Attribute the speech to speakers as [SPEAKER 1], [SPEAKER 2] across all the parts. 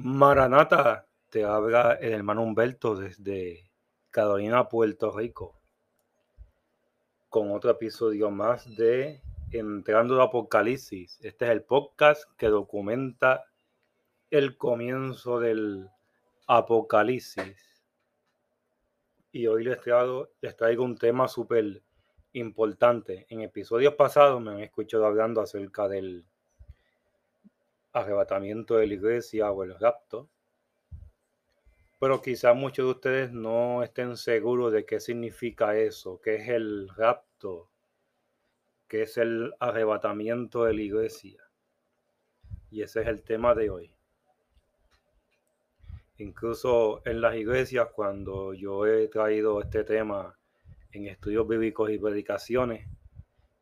[SPEAKER 1] Maranata, te habla el hermano Humberto desde Carolina, Puerto Rico, con otro episodio más de Entrando al Apocalipsis. Este es el podcast que documenta el comienzo del Apocalipsis. Y hoy les traigo, les traigo un tema súper importante. En episodios pasados me han escuchado hablando acerca del arrebatamiento de la iglesia o el rapto. Pero quizás muchos de ustedes no estén seguros de qué significa eso, qué es el rapto, qué es el arrebatamiento de la iglesia. Y ese es el tema de hoy. Incluso en las iglesias, cuando yo he traído este tema en estudios bíblicos y predicaciones,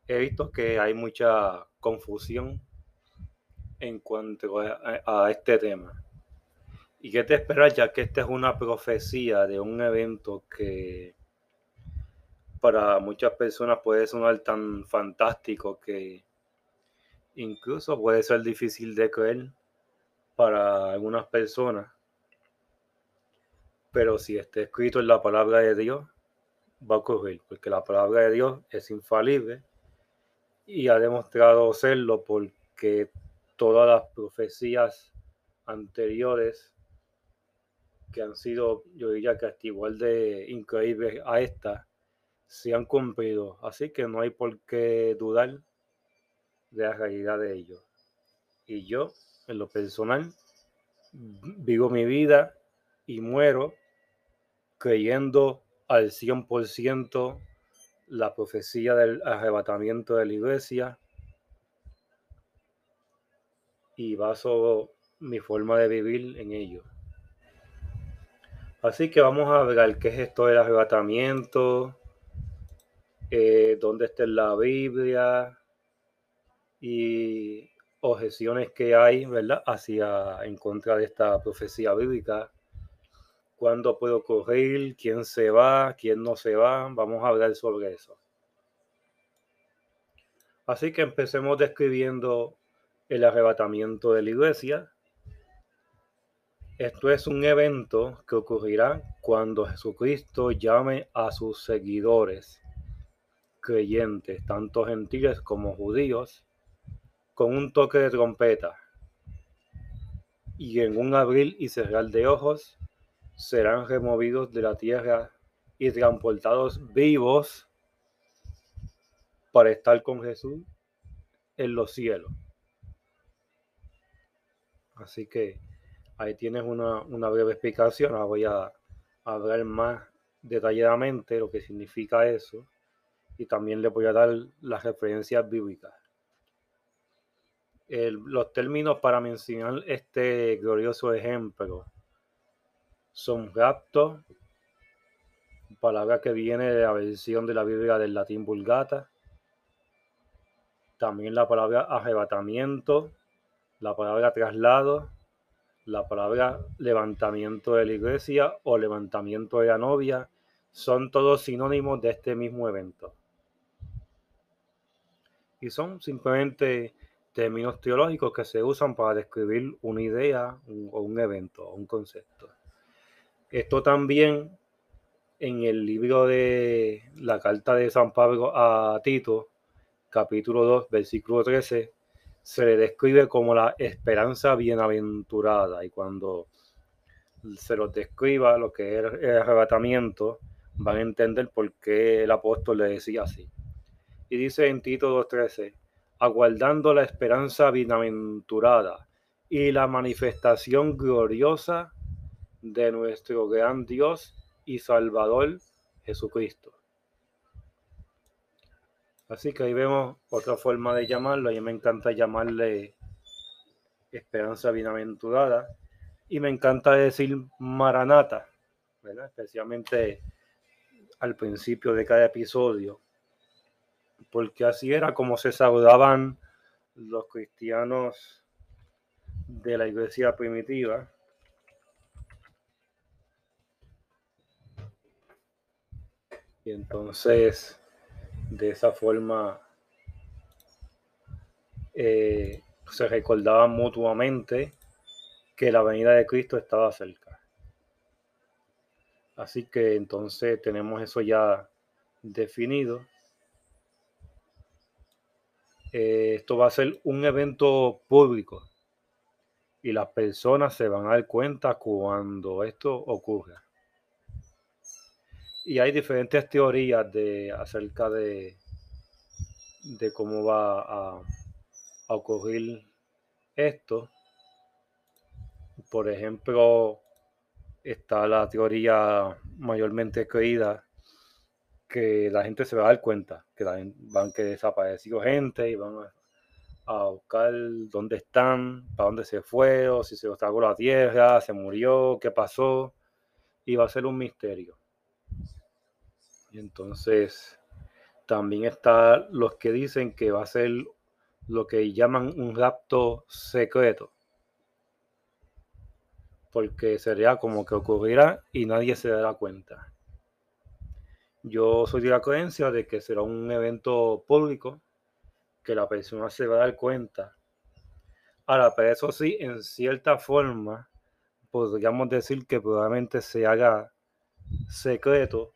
[SPEAKER 1] he visto que hay mucha confusión en cuanto a, este tema. ¿Y qué te esperas ya que esta es una profecía de un evento que para muchas personas puede sonar tan fantástico que incluso puede ser difícil de creer para algunas personas? Pero si está escrito en la palabra de Dios, va a ocurrir, porque la palabra de Dios es infalible y ha demostrado serlo porque todas las profecías anteriores que han sido, yo diría que hasta igual de increíbles a esta, se han cumplido. Así que no hay por qué dudar de la realidad de ellos. Y yo, en lo personal, vivo mi vida y muero creyendo al 100% la profecía del arrebatamiento de la iglesia y baso mi forma de vivir en ello. Así que vamos a ver qué es esto del arrebatamiento, eh, dónde está la Biblia y objeciones que hay, ¿verdad? Hacia en contra de esta profecía bíblica. ¿Cuándo puedo ocurrir? ¿Quién se va? ¿Quién no se va? Vamos a hablar sobre eso. Así que empecemos describiendo el arrebatamiento de la iglesia. Esto es un evento que ocurrirá cuando Jesucristo llame a sus seguidores creyentes, tanto gentiles como judíos, con un toque de trompeta. Y en un abrir y cerrar de ojos serán removidos de la tierra y transportados vivos para estar con Jesús en los cielos. Así que ahí tienes una, breve explicación. Ahora voy a, hablar más detalladamente lo que significa eso y también le voy a dar las referencias bíblicas. los términos para mencionar este glorioso ejemplo son rapto, palabra que viene de la versión de la Biblia del latín vulgata, también la palabra arrebatamiento, la palabra traslado, la palabra levantamiento de la iglesia o levantamiento de la novia, son todos sinónimos de este mismo evento. Y son simplemente términos teológicos que se usan para describir una idea o un evento o un concepto. Esto también en el libro de la carta de San Pablo a Tito, capítulo 2, versículo 13, se le describe como la esperanza bienaventurada. Y cuando se los describa lo que es el arrebatamiento, van a entender por qué el apóstol le decía así. Y dice en Tito 2.13, aguardando la esperanza bienaventurada y la manifestación gloriosa de nuestro gran Dios y Salvador Jesucristo. Así que ahí vemos otra forma de llamarlo. A mí me encanta llamarle esperanza bienaventurada. Y me encanta decir maranata, especialmente al principio de cada episodio. Porque así era como se saludaban los cristianos de la iglesia primitiva. Y entonces de esa forma eh, se recordaban mutuamente que la venida de Cristo estaba cerca. Así que entonces tenemos eso ya definido. Eh, esto va a ser un evento público y las personas se van a dar cuenta cuando esto ocurra. Y hay diferentes teorías de, acerca de, de cómo va a, ocurrir esto. Por ejemplo, está la teoría mayormente creída que la gente se va a dar cuenta que van que desapareció gente y van a, buscar dónde están, para dónde se fue, o si se tragó la tierra, se murió, qué pasó, y va a ser un misterio. Entonces también está los que dicen que va a ser lo que llaman un rapto secreto. Porque sería como que ocurrirá y nadie se dará cuenta. Yo soy de la creencia de que será un evento público, que la persona se va a dar cuenta. Ahora, pero eso sí, en cierta forma, podríamos decir que probablemente se haga secreto,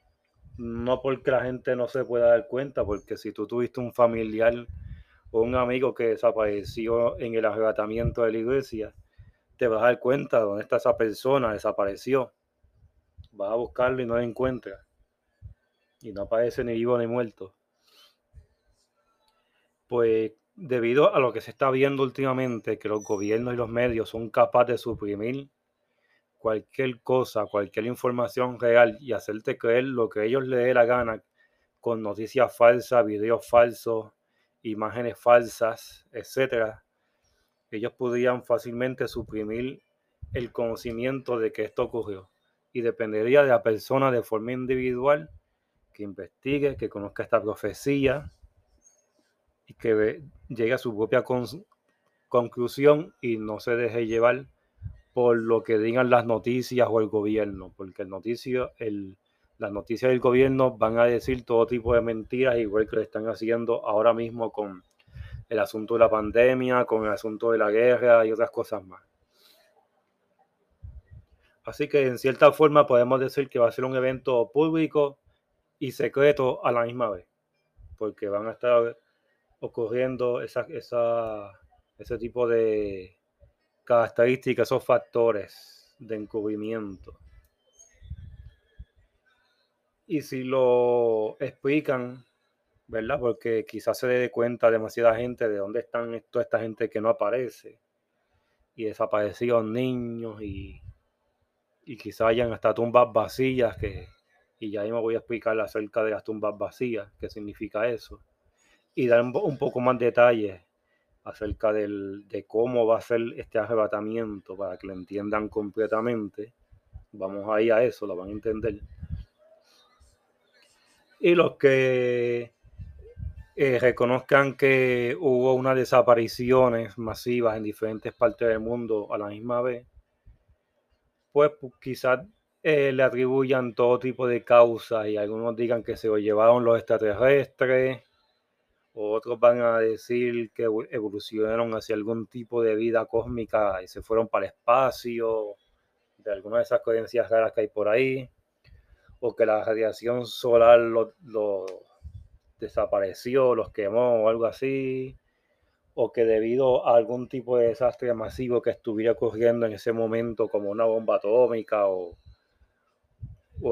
[SPEAKER 1] no porque la gente no se pueda dar cuenta, porque si tú tuviste un familiar o un amigo que desapareció en el arrebatamiento de la iglesia, te vas a dar cuenta de dónde está esa persona, desapareció. Vas a buscarlo y no lo encuentras y no aparece ni vivo ni muerto, pues debido a lo que se está viendo últimamente, que los gobiernos y los medios son capaces de suprimir cualquier cosa, cualquier información real y hacerte creer lo que ellos les dé la gana con noticias falsas, videos falsos, imágenes falsas, etcétera, ellos podrían fácilmente suprimir el conocimiento de que esto ocurrió. Y dependería de la persona de forma individual que investigue, que conozca esta profecía y que llegue a su propia conclusión y no se deje llevar por lo que digan las noticias o el gobierno, porque el noticio, el, las noticias del gobierno van a decir todo tipo de mentiras, igual que lo están haciendo ahora mismo con el asunto de la pandemia, con el asunto de la guerra y otras cosas más. Así que en cierta forma podemos decir que va a ser un evento público y secreto a la misma vez, porque van a estar ocurriendo esa, esa, ese tipo de características, esos factores de encubrimiento. Y si lo explican, ¿verdad? Porque quizás se dé cuenta demasiada gente de dónde están toda esta gente que no aparece. Y desaparecidos niños y, y quizás hayan hasta tumbas vacías que, y ya me voy a explicar acerca de las tumbas vacías, qué significa eso, y dar un poco más detalles acerca del, de cómo va a ser este arrebatamiento para que lo entiendan completamente. Vamos ahí a eso, lo van a entender. Y los que eh, reconozcan que hubo unas desapariciones masivas en diferentes partes del mundo a la misma vez, pues, pues quizás eh, le atribuyan todo tipo de causas y algunos digan que se lo llevaron los extraterrestres, otros van a decir que evolucionaron hacia algún tipo de vida cósmica y se fueron para el espacio, de algunas de esas creencias raras que hay por ahí, o que la radiación solar lo, lo desapareció, los quemó o algo así, o que debido a algún tipo de desastre masivo que estuviera ocurriendo en ese momento, como una bomba atómica o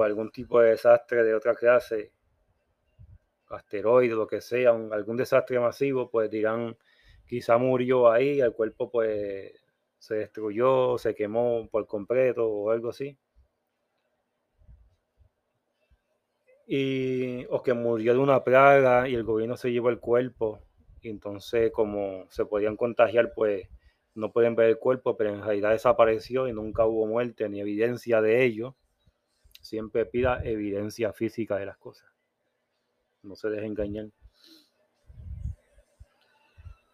[SPEAKER 1] algún tipo de desastre de otra clase, asteroide, lo que sea, algún desastre masivo, pues dirán, quizá murió ahí, el cuerpo pues se destruyó, se quemó por completo o algo así. Y, o que murió de una plaga y el gobierno se llevó el cuerpo. Y entonces, como se podían contagiar, pues no pueden ver el cuerpo, pero en realidad desapareció y nunca hubo muerte ni evidencia de ello. Siempre pida evidencia física de las cosas. No se deje engañar.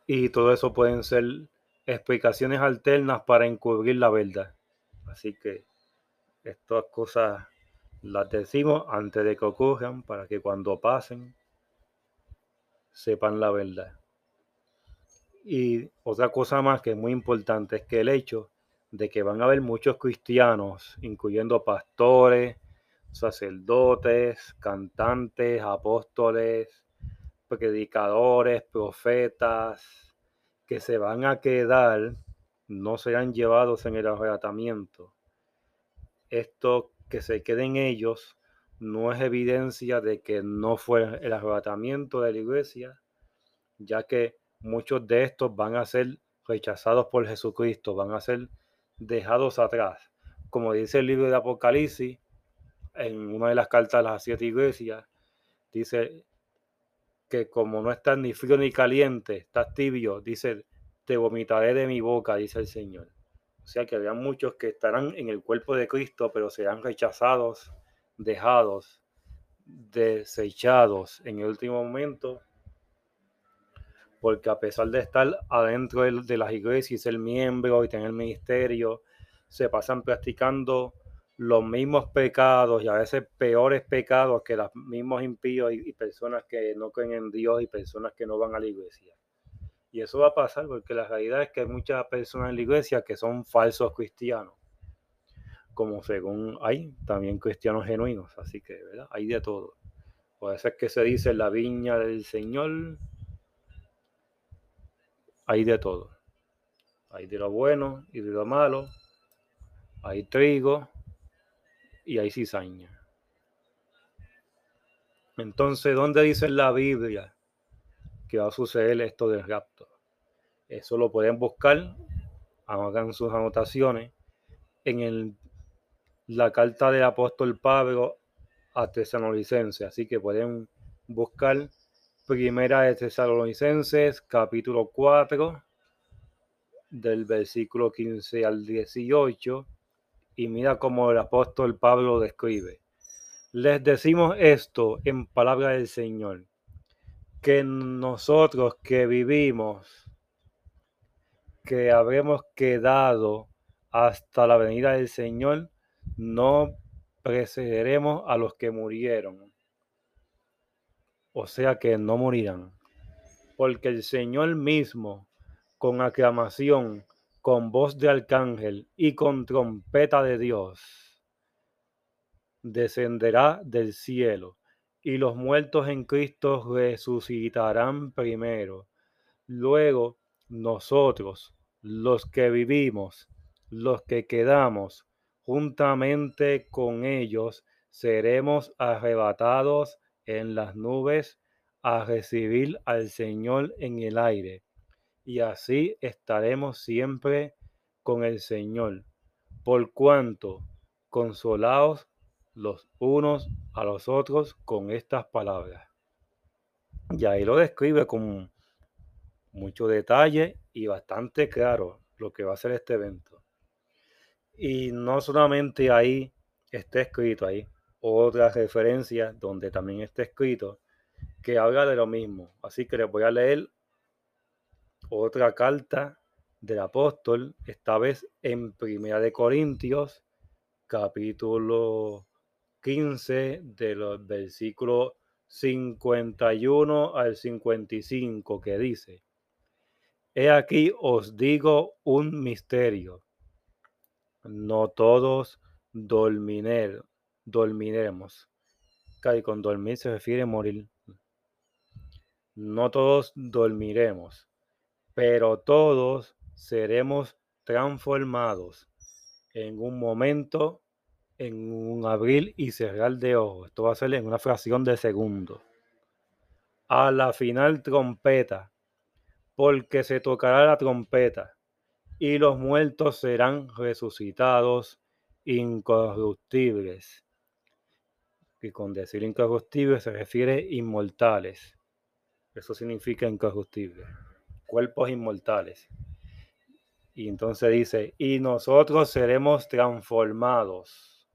[SPEAKER 1] Y todo eso pueden ser explicaciones alternas para encubrir la verdad. Así que estas cosas las decimos antes de que ocurran para que cuando pasen sepan la verdad. Y otra cosa más que es muy importante es que el hecho de que van a haber muchos cristianos, incluyendo pastores, sacerdotes, cantantes, apóstoles, predicadores, profetas, que se van a quedar, no serán llevados en el arrebatamiento. Esto que se queden ellos no es evidencia de que no fue el arrebatamiento de la iglesia, ya que muchos de estos van a ser rechazados por Jesucristo, van a ser dejados atrás. Como dice el libro de Apocalipsis, en una de las cartas de las siete iglesias, dice que como no estás ni frío ni caliente, estás tibio, dice, te vomitaré de mi boca, dice el Señor. O sea que habrá muchos que estarán en el cuerpo de Cristo, pero serán rechazados, dejados, desechados en el último momento, porque a pesar de estar adentro de las iglesias ser miembro y tener ministerio, se pasan practicando los mismos pecados y a veces peores pecados que los mismos impíos y, personas que no creen en Dios y personas que no van a la iglesia. Y eso va a pasar porque la realidad es que hay muchas personas en la iglesia que son falsos cristianos, como según hay también cristianos genuinos, así que ¿verdad? hay de todo. Puede ser que se dice la viña del Señor, hay de todo. Hay de lo bueno y de lo malo, hay trigo, y hay cizaña. Entonces, ¿dónde dice la Biblia que va a suceder esto del rapto? Eso lo pueden buscar, hagan sus anotaciones en el, la carta del apóstol Pablo a Tesalonicenses. Así que pueden buscar Primera de Tesalonicenses, capítulo 4, del versículo 15 al 18 y mira cómo el apóstol Pablo describe. Les decimos esto en palabra del Señor, que nosotros que vivimos, que habremos quedado hasta la venida del Señor, no precederemos a los que murieron. O sea que no morirán. Porque el Señor mismo, con aclamación, con voz de arcángel y con trompeta de Dios. Descenderá del cielo, y los muertos en Cristo resucitarán primero. Luego nosotros, los que vivimos, los que quedamos, juntamente con ellos, seremos arrebatados en las nubes a recibir al Señor en el aire y así estaremos siempre con el Señor, por cuanto consolaos los unos a los otros con estas palabras. Y ahí lo describe con mucho detalle y bastante claro lo que va a ser este evento. Y no solamente ahí está escrito, ahí otras referencias donde también está escrito que habla de lo mismo. Así que les voy a leer otra carta del apóstol, esta vez en Primera de Corintios, capítulo 15, de los versículos 51 al 55, que dice, He aquí os digo un misterio. No todos dorminer, dormiremos. Y con dormir se refiere a morir. No todos dormiremos pero todos seremos transformados en un momento, en un abrir y cerrar de ojos. Esto va a ser en una fracción de segundo. A la final trompeta, porque se tocará la trompeta y los muertos serán resucitados incorruptibles. Y con decir incorruptibles se refiere inmortales. Eso significa incorruptible cuerpos inmortales. Y entonces dice, y nosotros seremos transformados.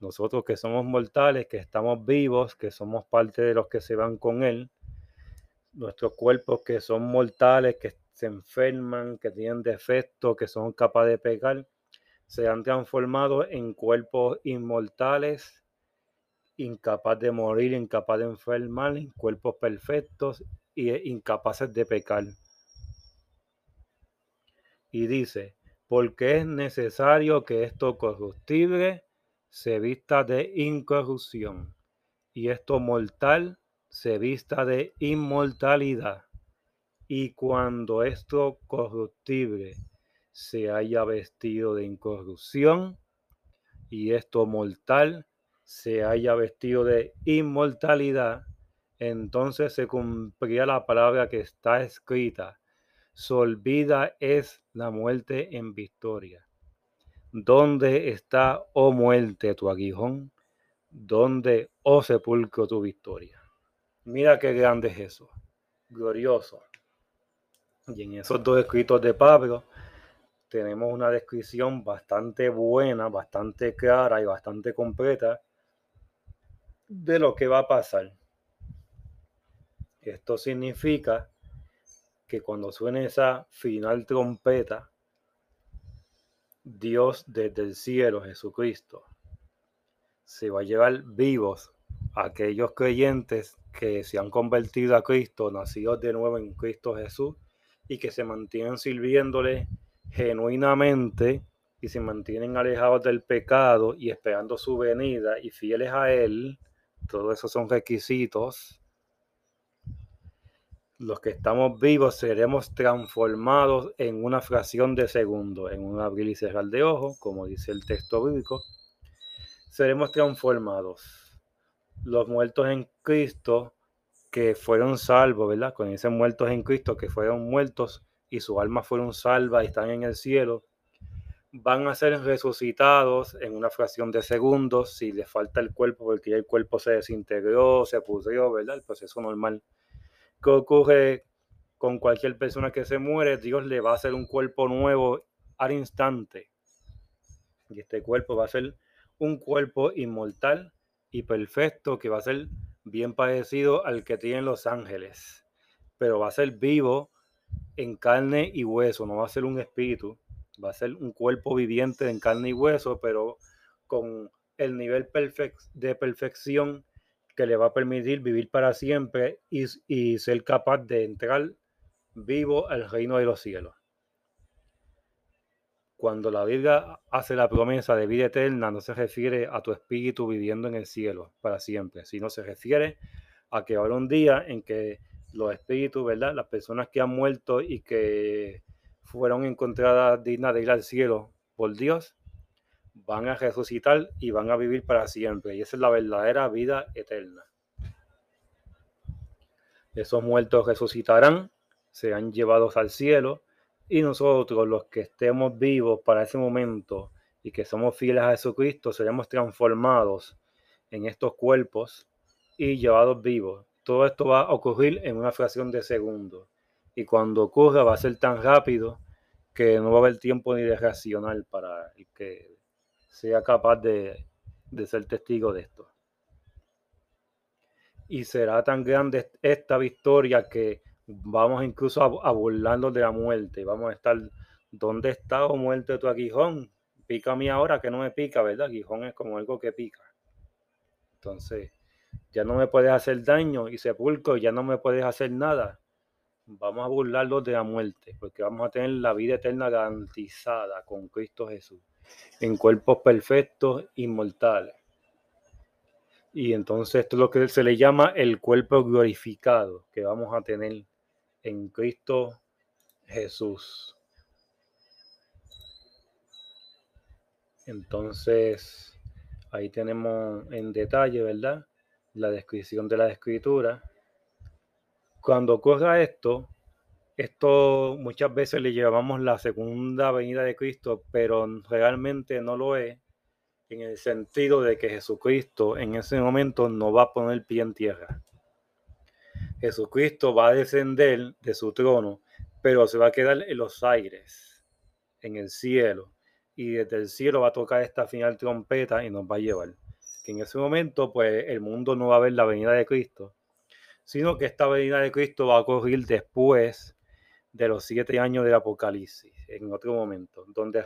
[SPEAKER 1] Nosotros que somos mortales, que estamos vivos, que somos parte de los que se van con Él, nuestros cuerpos que son mortales, que se enferman, que tienen defectos, que son capaces de pecar, serán transformados en cuerpos inmortales, incapaz de morir, incapaz de enfermar, en cuerpos perfectos e incapaces de pecar y dice, porque es necesario que esto corruptible se vista de incorrupción y esto mortal se vista de inmortalidad. Y cuando esto corruptible se haya vestido de incorrupción y esto mortal se haya vestido de inmortalidad, entonces se cumplirá la palabra que está escrita. Solvida es la muerte en victoria. ¿Dónde está, oh muerte, tu aguijón? ¿Dónde, oh sepulcro, tu victoria? Mira qué grande es eso, glorioso. Y en esos dos escritos de Pablo tenemos una descripción bastante buena, bastante clara y bastante completa de lo que va a pasar. Esto significa que cuando suene esa final trompeta, Dios desde el cielo, Jesucristo, se va a llevar vivos a aquellos creyentes que se han convertido a Cristo, nacidos de nuevo en Cristo Jesús, y que se mantienen sirviéndole genuinamente y se mantienen alejados del pecado y esperando su venida y fieles a Él, todos esos son requisitos. Los que estamos vivos seremos transformados en una fracción de segundo, en un abrir y cerrar de ojos, como dice el texto bíblico. Seremos transformados. Los muertos en Cristo que fueron salvos, ¿verdad? Con esos muertos en Cristo que fueron muertos y sus almas fueron salvas y están en el cielo, van a ser resucitados en una fracción de segundos si les falta el cuerpo porque ya el cuerpo se desintegró, se pudrió, ¿verdad? El proceso normal. ¿Qué ocurre con cualquier persona que se muere? Dios le va a hacer un cuerpo nuevo al instante. Y este cuerpo va a ser un cuerpo inmortal y perfecto que va a ser bien parecido al que tienen los ángeles, pero va a ser vivo en carne y hueso, no va a ser un espíritu, va a ser un cuerpo viviente en carne y hueso, pero con el nivel de perfección que le va a permitir vivir para siempre y, y ser capaz de entrar vivo al reino de los cielos. Cuando la Biblia hace la promesa de vida eterna, no se refiere a tu espíritu viviendo en el cielo para siempre, sino se refiere a que habrá un día en que los espíritus, ¿verdad? Las personas que han muerto y que fueron encontradas dignas de ir al cielo por Dios, van a resucitar y van a vivir para siempre. Y esa es la verdadera vida eterna. Esos muertos resucitarán, serán llevados al cielo y nosotros, los que estemos vivos para ese momento y que somos fieles a Jesucristo, seremos transformados en estos cuerpos y llevados vivos. Todo esto va a ocurrir en una fracción de segundo. Y cuando ocurra va a ser tan rápido que no va a haber tiempo ni de reaccionar para el que sea capaz de, de ser testigo de esto. Y será tan grande esta victoria que vamos incluso a, burlarnos de la muerte. Vamos a estar, ¿dónde está o oh muerte tu aguijón? Pica a mí ahora que no me pica, ¿verdad? Aguijón es como algo que pica. Entonces, ya no me puedes hacer daño y sepulcro, ya no me puedes hacer nada. Vamos a burlarlos de la muerte, porque vamos a tener la vida eterna garantizada con Cristo Jesús, en cuerpos perfectos, inmortales. Y entonces esto es lo que se le llama el cuerpo glorificado que vamos a tener en Cristo Jesús. Entonces, ahí tenemos en detalle, ¿verdad? La descripción de la escritura. Cuando ocurra esto, esto muchas veces le llevamos la segunda venida de Cristo, pero realmente no lo es, en el sentido de que Jesucristo en ese momento no va a poner pie en tierra. Jesucristo va a descender de su trono, pero se va a quedar en los aires, en el cielo. Y desde el cielo va a tocar esta final trompeta y nos va a llevar. Que en ese momento, pues el mundo no va a ver la venida de Cristo, sino que esta venida de Cristo va a ocurrir después de los siete años del Apocalipsis, en otro momento, donde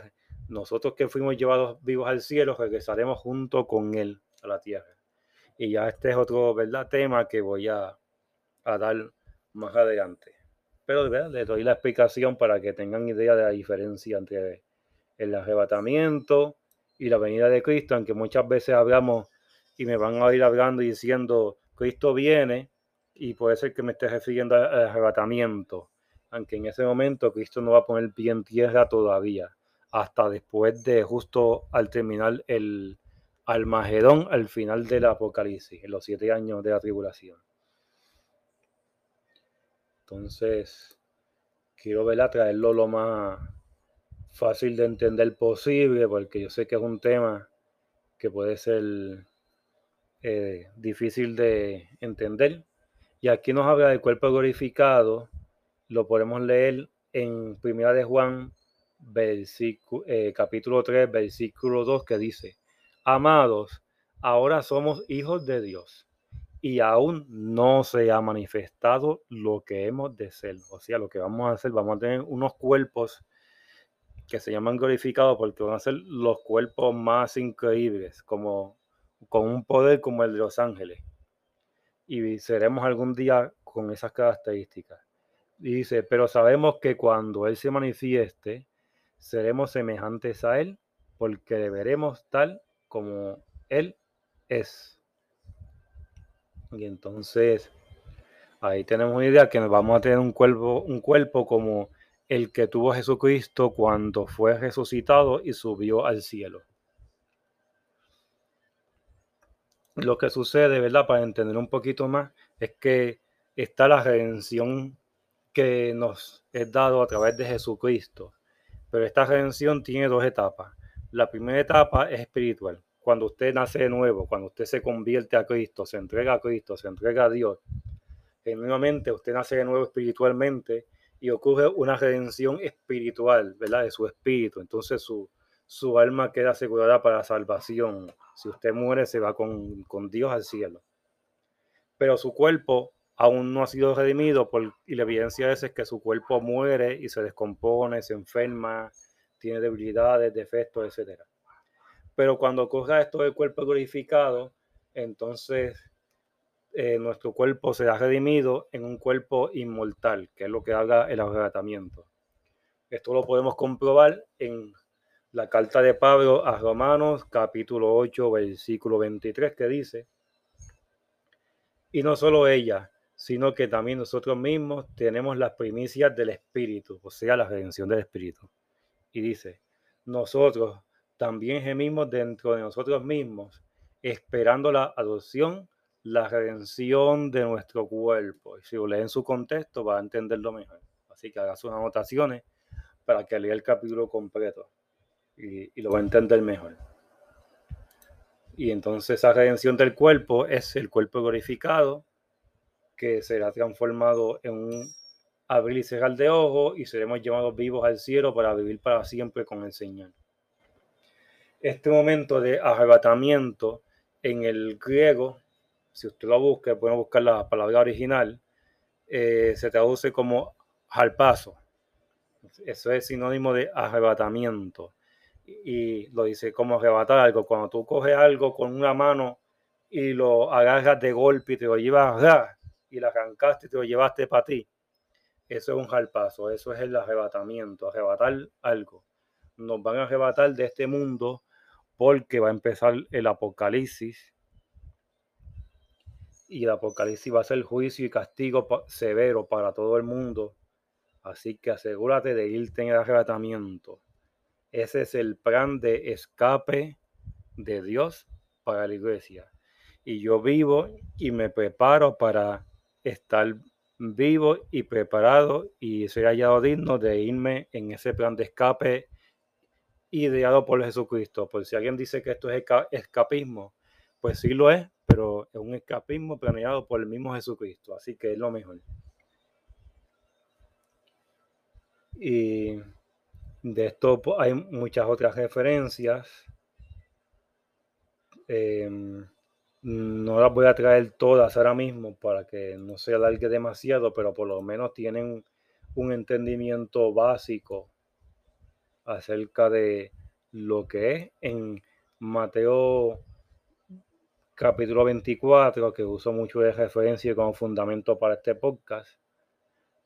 [SPEAKER 1] nosotros que fuimos llevados vivos al cielo regresaremos junto con Él a la tierra. Y ya este es otro ¿verdad? tema que voy a, a dar más adelante. Pero les doy la explicación para que tengan idea de la diferencia entre el arrebatamiento y la venida de Cristo, aunque muchas veces hablamos y me van a ir hablando y diciendo, Cristo viene, y puede ser que me esté refiriendo al arrebatamiento, aunque en ese momento Cristo no va a poner pie en tierra todavía, hasta después de justo al terminar el Almagedón, al final del Apocalipsis, en los siete años de la tribulación. Entonces, quiero verla traerlo lo más fácil de entender posible, porque yo sé que es un tema que puede ser eh, difícil de entender. Y aquí nos habla del cuerpo glorificado, lo podemos leer en Primera de Juan, eh, capítulo 3, versículo 2, que dice, Amados, ahora somos hijos de Dios y aún no se ha manifestado lo que hemos de ser. O sea, lo que vamos a hacer, vamos a tener unos cuerpos que se llaman glorificados porque van a ser los cuerpos más increíbles, como con un poder como el de los ángeles. Y seremos algún día con esas características. Y dice, pero sabemos que cuando Él se manifieste, seremos semejantes a Él, porque le veremos tal como Él es. Y entonces, ahí tenemos una idea que vamos a tener un cuerpo, un cuerpo como el que tuvo Jesucristo cuando fue resucitado y subió al cielo. Lo que sucede, ¿verdad? Para entender un poquito más, es que está la redención que nos es dado a través de Jesucristo. Pero esta redención tiene dos etapas. La primera etapa es espiritual. Cuando usted nace de nuevo, cuando usted se convierte a Cristo, se entrega a Cristo, se entrega a Dios, genuinamente usted nace de nuevo espiritualmente y ocurre una redención espiritual, ¿verdad? De su espíritu. Entonces su, su alma queda asegurada para salvación. Si usted muere, se va con, Dios al cielo. Pero su cuerpo aún no ha sido redimido por, y la evidencia es, que su cuerpo muere y se descompone, se enferma, tiene debilidades, defectos, etc. Pero cuando ocurra esto del cuerpo glorificado, entonces eh, nuestro cuerpo será redimido en un cuerpo inmortal, que es lo que haga el arrebatamiento. Esto lo podemos comprobar en la carta de Pablo a Romanos capítulo 8 versículo 23 que dice, y no solo ella, sino que también nosotros mismos tenemos las primicias del Espíritu, o sea, la redención del Espíritu. Y dice, nosotros también gemimos dentro de nosotros mismos, esperando la adopción la redención de nuestro cuerpo. Y si lo lee en su contexto, va a entenderlo mejor. Así que haga sus anotaciones para que lea el capítulo completo y, lo va a entender mejor. Y entonces esa redención del cuerpo es el cuerpo glorificado que será transformado en un abrir y cerrar de ojos y seremos llevados vivos al cielo para vivir para siempre con el Señor. Este momento de arrebatamiento en el griego si usted lo busca, puede buscar la palabra original, eh, se traduce como paso. Eso es sinónimo de arrebatamiento. Y, lo dice como arrebatar algo. Cuando tú coges algo con una mano y lo agarras de golpe y te lo llevas a y lo arrancaste y te lo llevaste para ti. Eso es un paso. Eso es el arrebatamiento. Arrebatar algo. Nos van a arrebatar de este mundo porque va a empezar el apocalipsis y el Apocalipsis va a ser juicio y castigo severo para todo el mundo. Así que asegúrate de irte en el arrebatamiento. Ese es el plan de escape de Dios para la iglesia. Y yo vivo y me preparo para estar vivo y preparado y ser hallado digno de irme en ese plan de escape ideado por Jesucristo. Por si alguien dice que esto es escapismo, pues sí lo es, pero es un escapismo planeado por el mismo Jesucristo, así que es lo mejor. Y de esto hay muchas otras referencias. Em, no las voy a traer todas ahora mismo para que no se alargue demasiado, pero por lo menos tienen un entendimiento básico acerca de lo que es en Mateo capítulo 24, que uso mucho de referencia como fundamento para este podcast,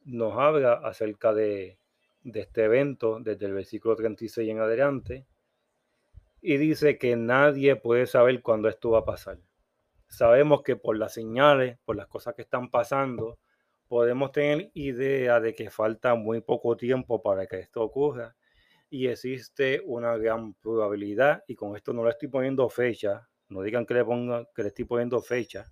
[SPEAKER 1] nos habla acerca de, de este evento desde el versículo 36 en adelante y dice que nadie puede saber cuándo esto va a pasar. Sabemos que por las señales, por las cosas que están pasando, podemos tener idea de que falta muy poco tiempo para que esto ocurra y existe una gran probabilidad, y con esto no le estoy poniendo fecha, no digan que le, ponga, que le estoy poniendo fecha,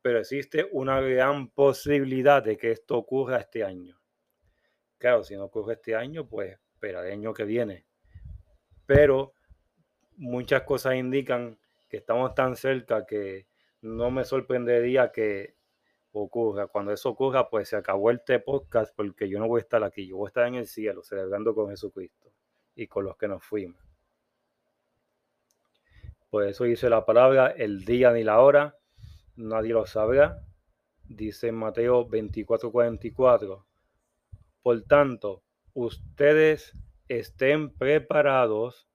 [SPEAKER 1] pero existe una gran posibilidad de que esto ocurra este año. Claro, si no ocurre este año, pues espera el año que viene. Pero muchas cosas indican que estamos tan cerca que no me sorprendería que ocurra. Cuando eso ocurra, pues se acabó este podcast porque yo no voy a estar aquí, yo voy a estar en el cielo celebrando con Jesucristo y con los que nos fuimos. Por eso dice la palabra, el día ni la hora, nadie lo sabrá. Dice Mateo 24:44. Por tanto, ustedes estén preparados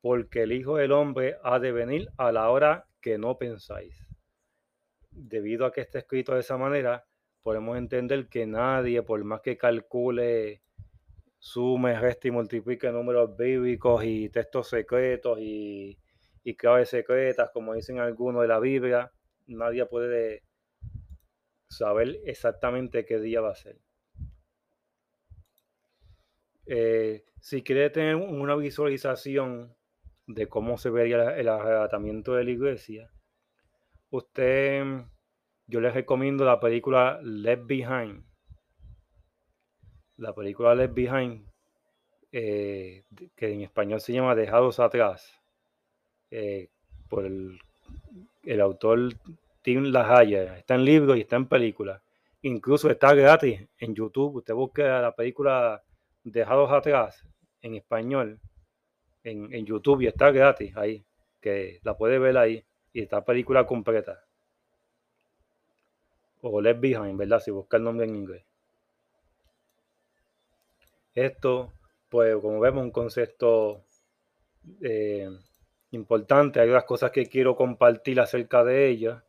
[SPEAKER 1] porque el Hijo del Hombre ha de venir a la hora que no pensáis. Debido a que está escrito de esa manera, podemos entender que nadie, por más que calcule, sume, reste y multiplique números bíblicos y textos secretos y, y claves secretas, como dicen algunos de la Biblia, nadie puede saber exactamente qué día va a ser. Eh, si quiere tener una visualización de cómo se vería el arrebatamiento de la iglesia, usted, yo les recomiendo la película Left Behind. La película Left Behind, eh, que en español se llama Dejados Atrás, eh, por el, el, autor Tim LaHaye. Está en libro y está en película. Incluso está gratis en YouTube. Usted busca la película Dejados Atrás en español en, YouTube y está gratis ahí, que la puede ver ahí y está película completa. O Left Behind, ¿verdad? Si busca el nombre en inglés. Esto, pues como vemos, un concepto eh, importante. Hay otras cosas que quiero compartir acerca de ella.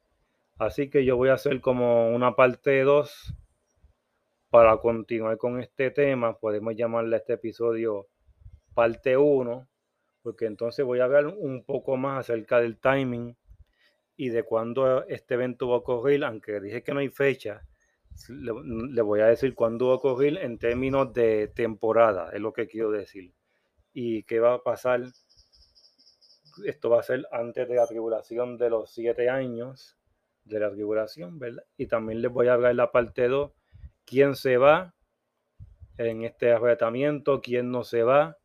[SPEAKER 1] Así que yo voy a hacer como una parte 2 para continuar con este tema. Podemos llamarle a este episodio parte 1 porque entonces voy a hablar un poco más acerca del timing y de cuándo este evento va a ocurrir, aunque dije que no hay fecha, le, voy a decir cuándo va a ocurrir en términos de temporada, es lo que quiero decir. Y qué va a pasar, esto va a ser antes de la tribulación de los siete años de la tribulación, ¿verdad? Y también les voy a hablar la parte 2, quién se va en este arrebatamiento, quién no se va,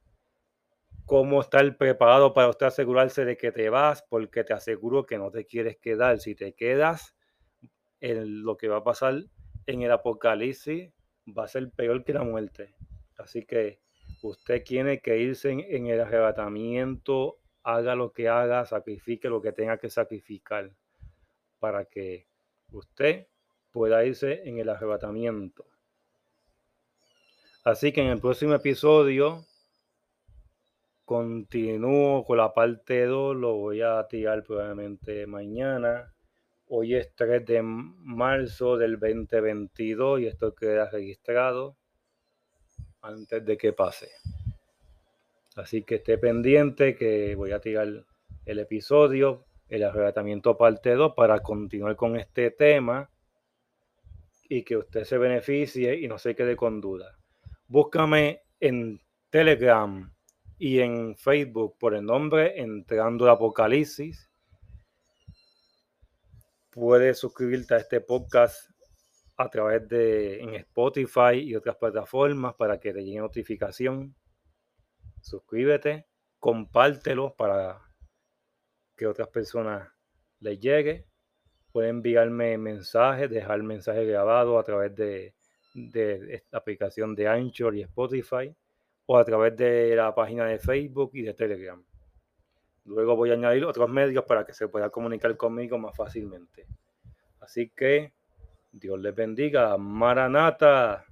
[SPEAKER 1] cómo estar preparado para usted asegurarse de que te vas, porque te aseguro que no te quieres quedar. Si te quedas, en lo que va a pasar en el apocalipsis va a ser peor que la muerte. Así que usted tiene que irse en, el arrebatamiento, haga lo que haga, sacrifique lo que tenga que sacrificar para que usted pueda irse en el arrebatamiento. Así que en el próximo episodio Continúo con la parte 2, lo voy a tirar probablemente mañana. Hoy es 3 de marzo del 2022 y esto queda registrado antes de que pase. Así que esté pendiente que voy a tirar el episodio, el arrebatamiento parte 2 para continuar con este tema y que usted se beneficie y no se quede con duda. Búscame en Telegram y en Facebook por el nombre Entrando Apocalipsis. Puedes suscribirte a este podcast a través de en Spotify y otras plataformas para que te llegue notificación. Suscríbete, compártelo para que otras personas les llegue. Pueden enviarme mensajes, dejar mensajes grabados a través de, de esta aplicación de Anchor y Spotify o a través de la página de Facebook y de Telegram. Luego voy a añadir otros medios para que se pueda comunicar conmigo más fácilmente. Así que Dios les bendiga. Maranata.